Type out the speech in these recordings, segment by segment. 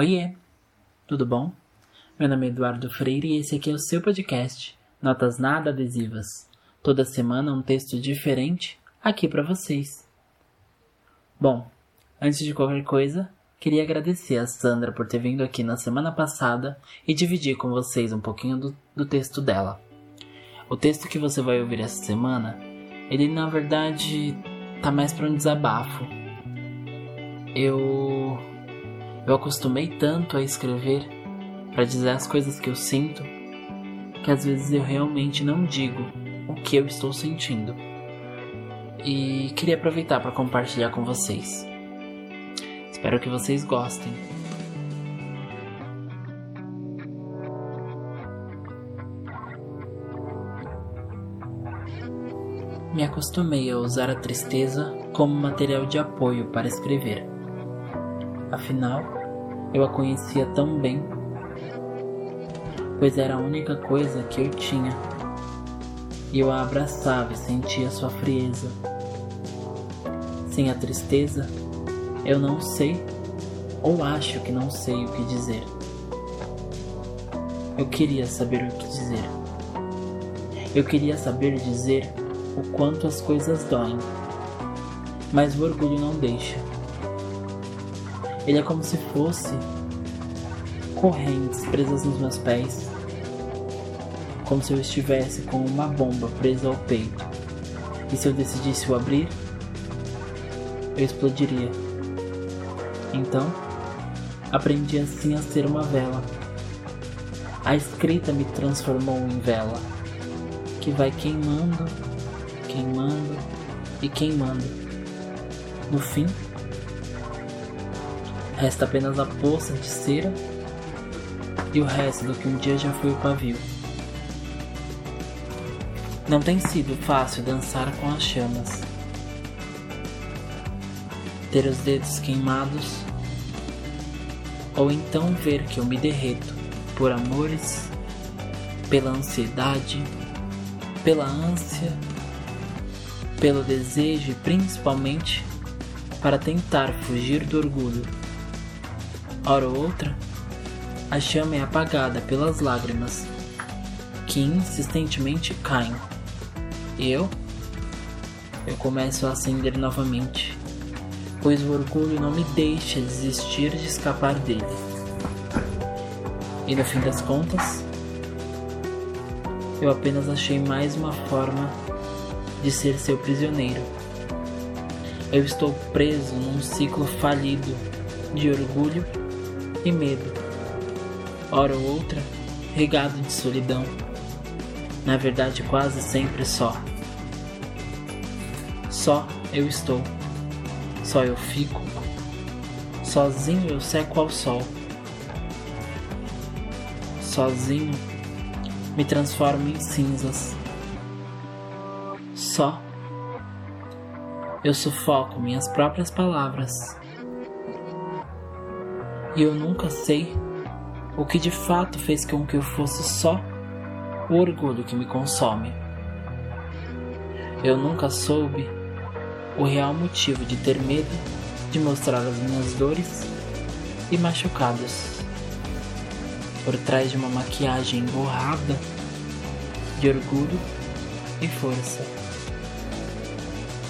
Oiê, tudo bom? Meu nome é Eduardo Freire e esse aqui é o seu podcast, Notas Nada Adesivas. Toda semana um texto diferente aqui para vocês. Bom, antes de qualquer coisa, queria agradecer a Sandra por ter vindo aqui na semana passada e dividir com vocês um pouquinho do, do texto dela. O texto que você vai ouvir essa semana, ele na verdade tá mais para um desabafo. Eu eu acostumei tanto a escrever para dizer as coisas que eu sinto que às vezes eu realmente não digo o que eu estou sentindo. E queria aproveitar para compartilhar com vocês. Espero que vocês gostem. Me acostumei a usar a tristeza como material de apoio para escrever. Afinal, eu a conhecia tão bem, pois era a única coisa que eu tinha. E eu a abraçava e sentia sua frieza. Sem a tristeza, eu não sei ou acho que não sei o que dizer. Eu queria saber o que dizer. Eu queria saber dizer o quanto as coisas doem, mas o orgulho não deixa. Ele é como se fosse correntes presas nos meus pés, como se eu estivesse com uma bomba presa ao peito. E se eu decidisse o abrir, eu explodiria. Então, aprendi assim a ser uma vela. A escrita me transformou em vela, que vai queimando, queimando e queimando. No fim, Resta apenas a poça de cera e o resto do que um dia já foi o pavio. Não tem sido fácil dançar com as chamas. Ter os dedos queimados, ou então ver que eu me derreto por amores, pela ansiedade, pela ânsia, pelo desejo e principalmente para tentar fugir do orgulho Hora ou outra, a chama é apagada pelas lágrimas que insistentemente caem. E eu? Eu começo a acender novamente, pois o orgulho não me deixa desistir de escapar dele. E no fim das contas, eu apenas achei mais uma forma de ser seu prisioneiro. Eu estou preso num ciclo falido de orgulho e medo, hora ou outra, regado de solidão, na verdade quase sempre só. Só eu estou, só eu fico, sozinho eu seco ao sol, sozinho me transformo em cinzas, só eu sufoco minhas próprias palavras e eu nunca sei o que de fato fez com que eu fosse só o orgulho que me consome. Eu nunca soube o real motivo de ter medo de mostrar as minhas dores e machucados por trás de uma maquiagem borrada de orgulho e força.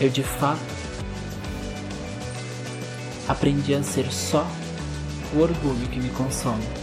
Eu de fato aprendi a ser só o orgulho que me consome.